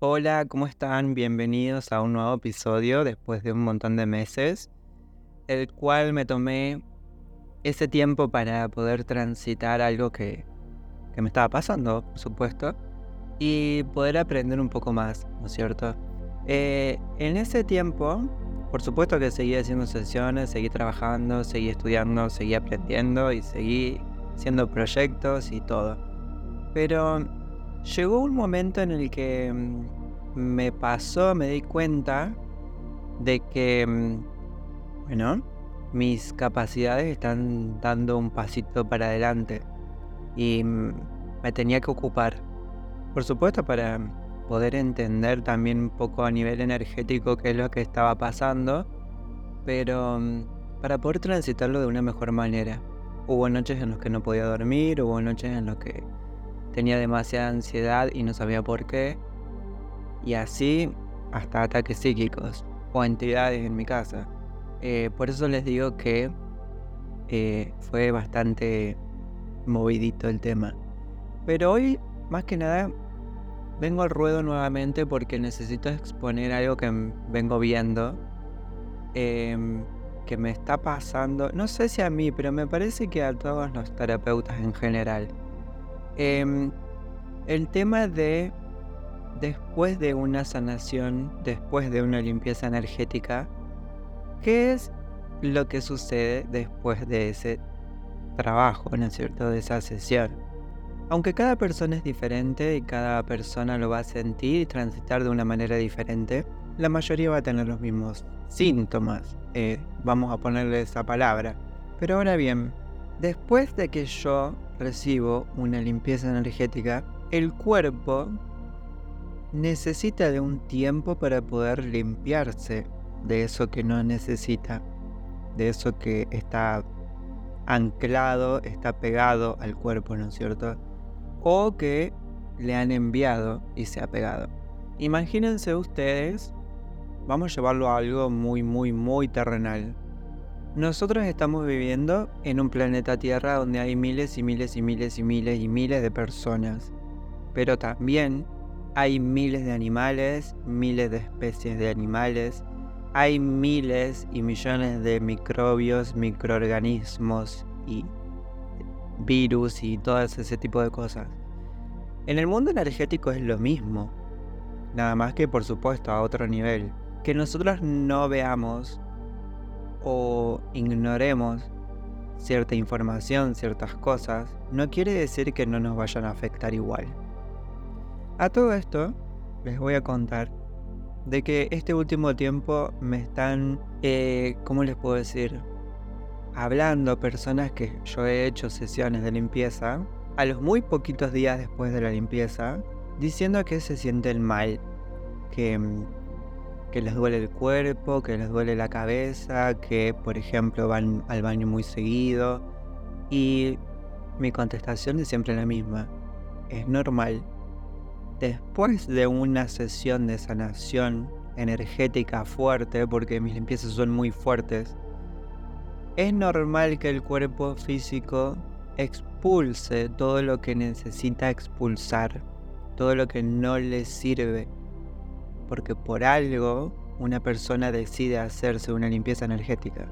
Hola, ¿cómo están? Bienvenidos a un nuevo episodio después de un montón de meses, el cual me tomé ese tiempo para poder transitar algo que, que me estaba pasando, por supuesto, y poder aprender un poco más, ¿no es cierto? Eh, en ese tiempo, por supuesto que seguí haciendo sesiones, seguí trabajando, seguí estudiando, seguí aprendiendo y seguí haciendo proyectos y todo. Pero llegó un momento en el que mm, me pasó, me di cuenta de que, mm, bueno, mis capacidades están dando un pasito para adelante y mm, me tenía que ocupar. Por supuesto para poder entender también un poco a nivel energético qué es lo que estaba pasando, pero para poder transitarlo de una mejor manera. Hubo noches en las que no podía dormir, hubo noches en las que tenía demasiada ansiedad y no sabía por qué. Y así hasta ataques psíquicos o entidades en mi casa. Eh, por eso les digo que eh, fue bastante movidito el tema. Pero hoy, más que nada, vengo al ruedo nuevamente porque necesito exponer algo que vengo viendo. Em, que me está pasando, no sé si a mí, pero me parece que a todos los terapeutas en general. Em, el tema de después de una sanación, después de una limpieza energética, ¿qué es lo que sucede después de ese trabajo, ¿no cierto?, de esa sesión. Aunque cada persona es diferente y cada persona lo va a sentir y transitar de una manera diferente, la mayoría va a tener los mismos síntomas, eh, vamos a ponerle esa palabra. Pero ahora bien, después de que yo recibo una limpieza energética, el cuerpo necesita de un tiempo para poder limpiarse de eso que no necesita, de eso que está anclado, está pegado al cuerpo, ¿no es cierto? O que le han enviado y se ha pegado. Imagínense ustedes, vamos a llevarlo a algo muy, muy, muy terrenal. Nosotros estamos viviendo en un planeta Tierra donde hay miles y miles y miles y miles y miles de personas. Pero también hay miles de animales, miles de especies de animales, hay miles y millones de microbios, microorganismos y virus y todo ese tipo de cosas. En el mundo energético es lo mismo, nada más que por supuesto a otro nivel. Que nosotros no veamos o ignoremos cierta información, ciertas cosas, no quiere decir que no nos vayan a afectar igual. A todo esto, les voy a contar de que este último tiempo me están, eh, ¿cómo les puedo decir? Hablando personas que yo he hecho sesiones de limpieza, a los muy poquitos días después de la limpieza, diciendo que se sienten mal, que mm, que les duele el cuerpo, que les duele la cabeza, que por ejemplo van al baño muy seguido. Y mi contestación es siempre la misma. Es normal. Después de una sesión de sanación energética fuerte, porque mis limpiezas son muy fuertes, es normal que el cuerpo físico expulse todo lo que necesita expulsar, todo lo que no le sirve porque por algo una persona decide hacerse una limpieza energética,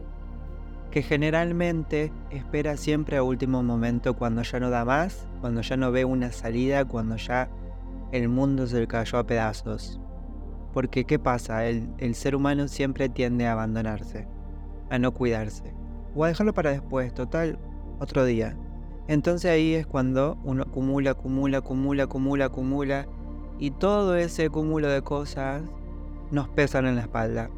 que generalmente espera siempre a último momento cuando ya no da más, cuando ya no ve una salida, cuando ya el mundo se le cayó a pedazos. Porque ¿qué pasa? El, ser humano siempre tiende a abandonarse, a no cuidarse, o a dejarlo para después, total, otro día. Entonces ahí es cuando uno acumula, acumula, acumula, acumula, acumula y todo ese cúmulo de cosas nos pesan en la espalda.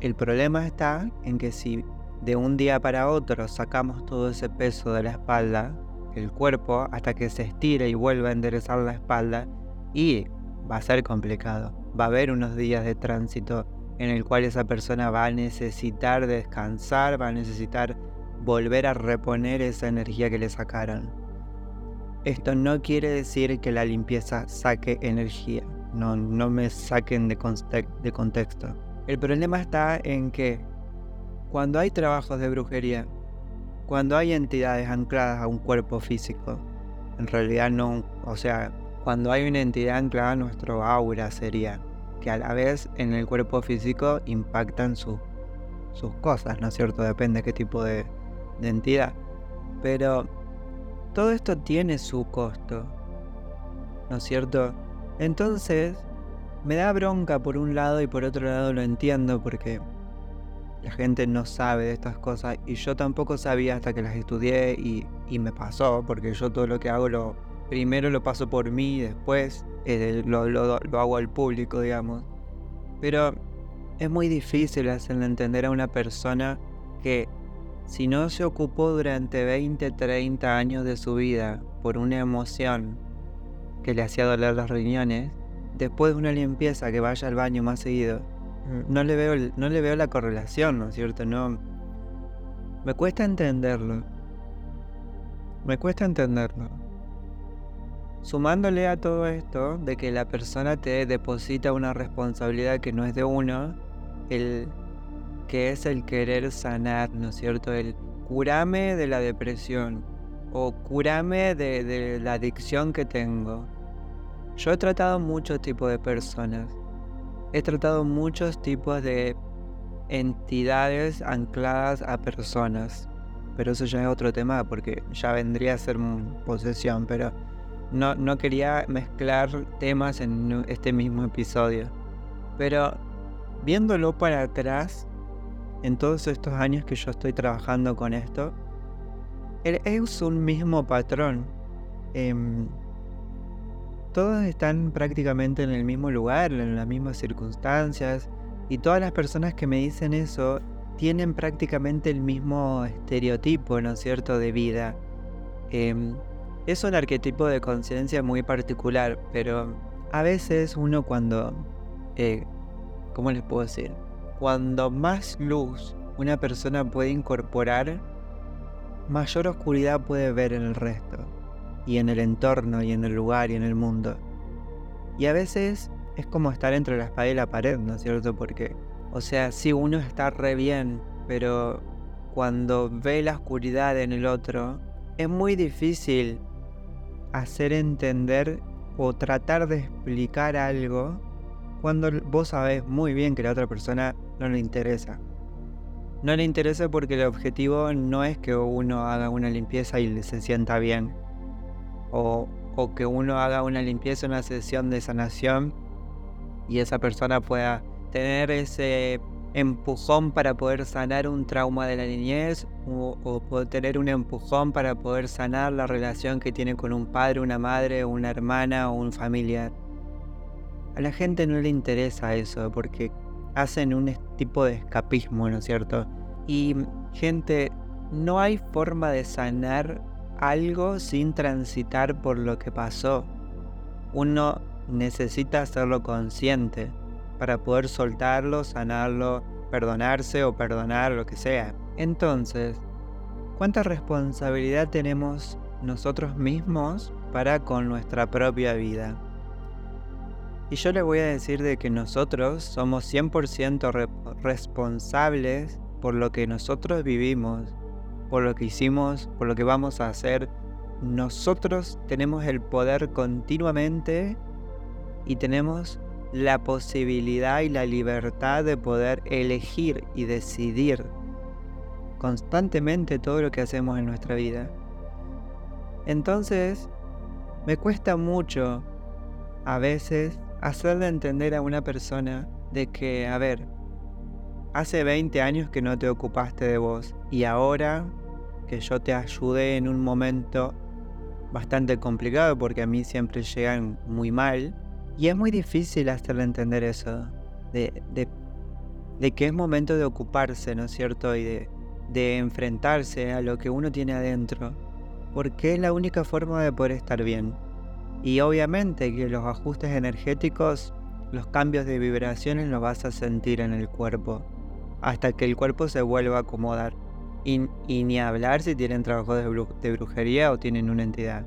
El problema está en que si de un día para otro sacamos todo ese peso de la espalda, el cuerpo, hasta que se estire y vuelva a enderezar la espalda, y va a ser complicado. Va a haber unos días de tránsito en el cual esa persona va a necesitar descansar, va a necesitar volver a reponer esa energía que le sacaron. Esto no quiere decir que la limpieza saque energía. No, no me saquen de, contexto. El problema está en que cuando hay trabajos de brujería, cuando hay entidades ancladas a un cuerpo físico, en realidad no, o sea, cuando hay una entidad anclada en nuestro aura sería, que a la vez en el cuerpo físico impactan sus cosas, ¿no es cierto? Depende de qué tipo de, de entidad. Pero todo esto tiene su costo, ¿no es cierto? Entonces, me da bronca por un lado y por otro lado lo entiendo porque la gente no sabe de estas cosas y yo tampoco sabía hasta que las estudié y, me pasó, porque yo todo lo que hago lo primero lo paso por mí, después eh, lo, lo, hago al público, digamos. Pero es muy difícil hacerle entender a una persona que si no se ocupó durante 20, 30 años de su vida por una emoción que le hacía doler los riñones, después de una limpieza que vaya al baño más seguido, no le veo, no le veo la correlación, ¿no es cierto? No. Me cuesta entenderlo. Me cuesta entenderlo. Sumándole a todo esto de que la persona te deposita una responsabilidad que no es de uno, el que es el querer sanar, ¿no es cierto? El curame de la depresión o curame de, la adicción que tengo. Yo he tratado muchos tipos de personas he tratado muchos tipos de entidades ancladas a personas. Pero eso ya es otro tema porque ya vendría a ser posesión, pero no, no quería mezclar temas en este mismo episodio. Pero viéndolo para atrás, en todos estos años que yo estoy trabajando con esto, es un mismo patrón. Em, todos están prácticamente en el mismo lugar, en las mismas circunstancias, y todas las personas que me dicen eso tienen prácticamente el mismo estereotipo, ¿no es cierto?, de vida. Em, es un arquetipo de conciencia muy particular, pero a veces uno cuando, eh, ¿cómo les puedo decir? Cuando más luz una persona puede incorporar, mayor oscuridad puede ver en el resto y en el entorno y en el lugar y en el mundo. Y a veces es como estar entre la espada y la pared, ¿no es cierto? Porque, o sea, sí uno está re bien, pero cuando ve la oscuridad en el otro, es muy difícil hacer entender o tratar de explicar algo cuando vos sabés muy bien que la otra persona no le interesa. No le interesa porque el objetivo no es que uno haga una limpieza y se sienta bien o, que uno haga una limpieza, una sesión de sanación y esa persona pueda tener ese empujón para poder sanar un trauma de la niñez o, o, tener un empujón para poder sanar la relación que tiene con un padre, una madre, una hermana o un familiar. A la gente no le interesa eso porque hacen un tipo de escapismo, ¿no es cierto? Y gente, no hay forma de sanar algo sin transitar por lo que pasó. Uno necesita hacerlo consciente para poder soltarlo, sanarlo, perdonarse o perdonar lo que sea. Entonces, ¿cuánta responsabilidad tenemos nosotros mismos para con nuestra propia vida? Y yo le voy a decir de que nosotros somos 100% responsables por lo que nosotros vivimos por lo que hicimos, por lo que vamos a hacer. Nosotros tenemos el poder continuamente y tenemos la posibilidad y la libertad de poder elegir y decidir constantemente todo lo que hacemos en nuestra vida. Entonces, me cuesta mucho a veces hacerle entender a una persona de que, a ver, Hace 20 años que no te ocupaste de vos y ahora que yo te ayudé en un momento bastante complicado porque a mí siempre llegan muy mal y es muy difícil hacerle entender eso, de, de, que es momento de ocuparse, ¿no es cierto? Y de, de enfrentarse a lo que uno tiene adentro, porque es la única forma de poder estar bien. Y obviamente que los ajustes energéticos, los cambios de vibraciones los vas a sentir en el cuerpo hasta que el cuerpo se vuelva a acomodar. Y, ni hablar si tienen trabajo de, brujería o tienen una entidad.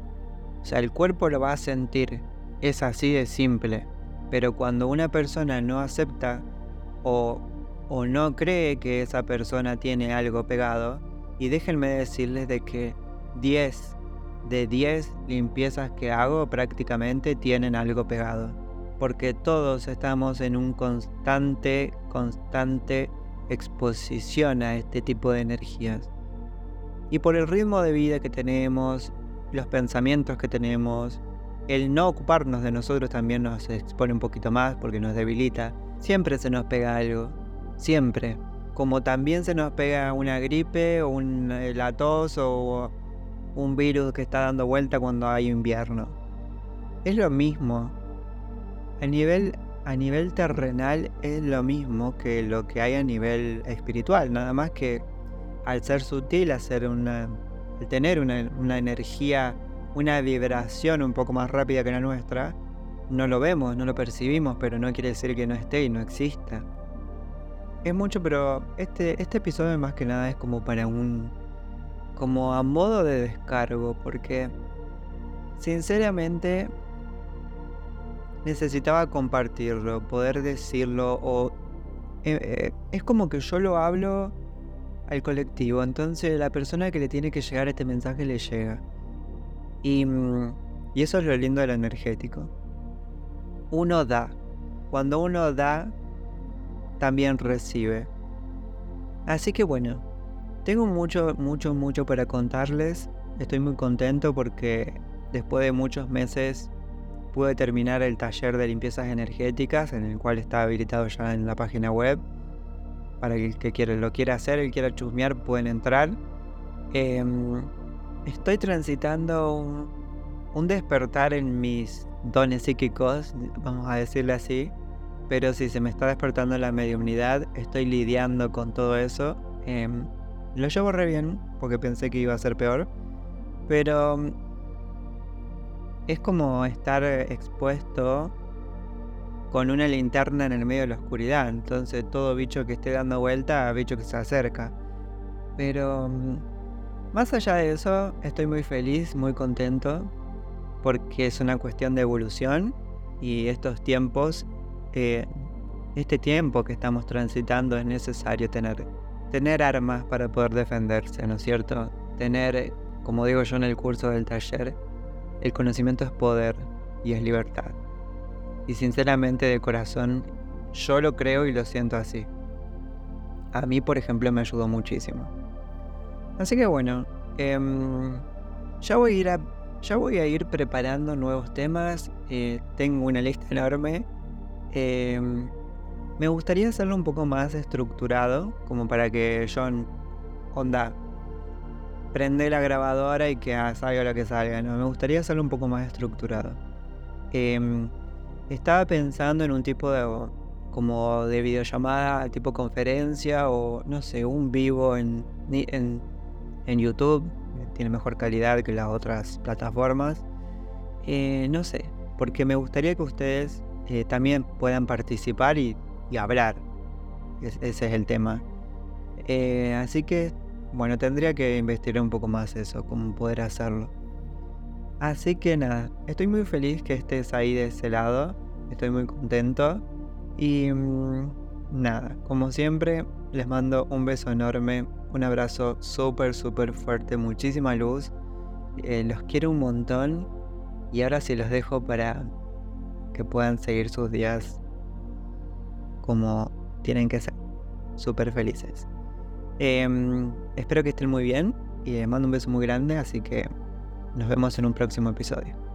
O sea, el cuerpo lo va a sentir. Es así de simple. Pero cuando una persona no acepta o, o no cree que esa persona tiene algo pegado, y déjenme decirles de que 10 de 10 limpiezas que hago prácticamente tienen algo pegado. Porque todos estamos en un constante, constante exposición a este tipo de energías. Y por el ritmo de vida que tenemos, los pensamientos que tenemos, el no ocuparnos de nosotros también nos expone un poquito más porque nos debilita. Siempre se nos pega algo, siempre. Como también se nos pega una gripe, un, eh, la tos o un virus que está dando vuelta cuando hay invierno. Es lo mismo. A nivel, a nivel terrenal es lo mismo que lo que hay a nivel espiritual, nada más que al ser sutil, una, al tener una, una energía, una vibración un poco más rápida que la nuestra, no lo vemos, no lo percibimos, pero no quiere decir que no esté y no exista. Es mucho, pero este, este episodio más que nada es como para un, como a modo de descargo, porque sinceramente necesitaba compartirlo, poder decirlo, o eh, eh, es como que yo lo hablo al colectivo, entonces la persona que le tiene que llegar este mensaje le llega. Y, mm, y eso es lo lindo del energético. Uno da. Cuando uno da, también recibe. Así que bueno, tengo mucho, mucho, mucho para contarles. Estoy muy contento porque después de muchos meses pude terminar el taller de limpiezas energéticas en el cual está habilitado ya en la página web. Para el que quiera, lo quiera hacer, el quiera chusmear, pueden entrar. Em, estoy transitando un, despertar en mis dones psíquicos, vamos a decirle así. Pero si se me está despertando la mediunidad, estoy lidiando con todo eso. Eh, lo llevo re bien, porque pensé que iba a ser peor. Pero mm, es como estar expuesto con una linterna en el medio de la oscuridad. Entonces todo bicho que esté dando vuelta, bicho que se acerca. Pero mm, más allá de eso, estoy muy feliz, muy contento, porque es una cuestión de evolución y estos tiempos, eh, este tiempo que estamos transitando es necesario tener tener armas para poder defenderse, ¿no es cierto? Tener, como digo yo en el curso del taller, el conocimiento es poder y es libertad. Y sinceramente de corazón, yo lo creo y lo siento así. A mí, por ejemplo, me ayudó muchísimo. Así que bueno, em, ya, voy a ir ya voy a ir preparando nuevos temas. Eh, tengo una lista enorme. Em, me gustaría hacerlo un poco más estructurado, como para que John, onda, prende la grabadora y que salga lo que salga, ¿no? Me gustaría hacerlo un poco más estructurado. Em, estaba pensando en un tipo de como de videollamada, tipo conferencia o no sé, un vivo en, en, en YouTube. Tiene mejor calidad que las otras plataformas. Eh, no sé, porque me gustaría que ustedes eh, también puedan participar y y hablar. ese es el tema. Eh, así que, bueno, tendría que investigar un poco más eso, cómo poder hacerlo. Así que nada, estoy muy feliz que estés ahí de ese lado. Estoy muy contento. Y mm, nada, como siempre, les mando un beso enorme, un abrazo súper, súper fuerte, muchísima luz. Eh, los quiero un montón. Y ahora sí los dejo para que puedan seguir sus días como tienen que ser. Súper felices. Em, espero que estén muy bien y les mando un beso muy grande, así que nos vemos en un próximo episodio.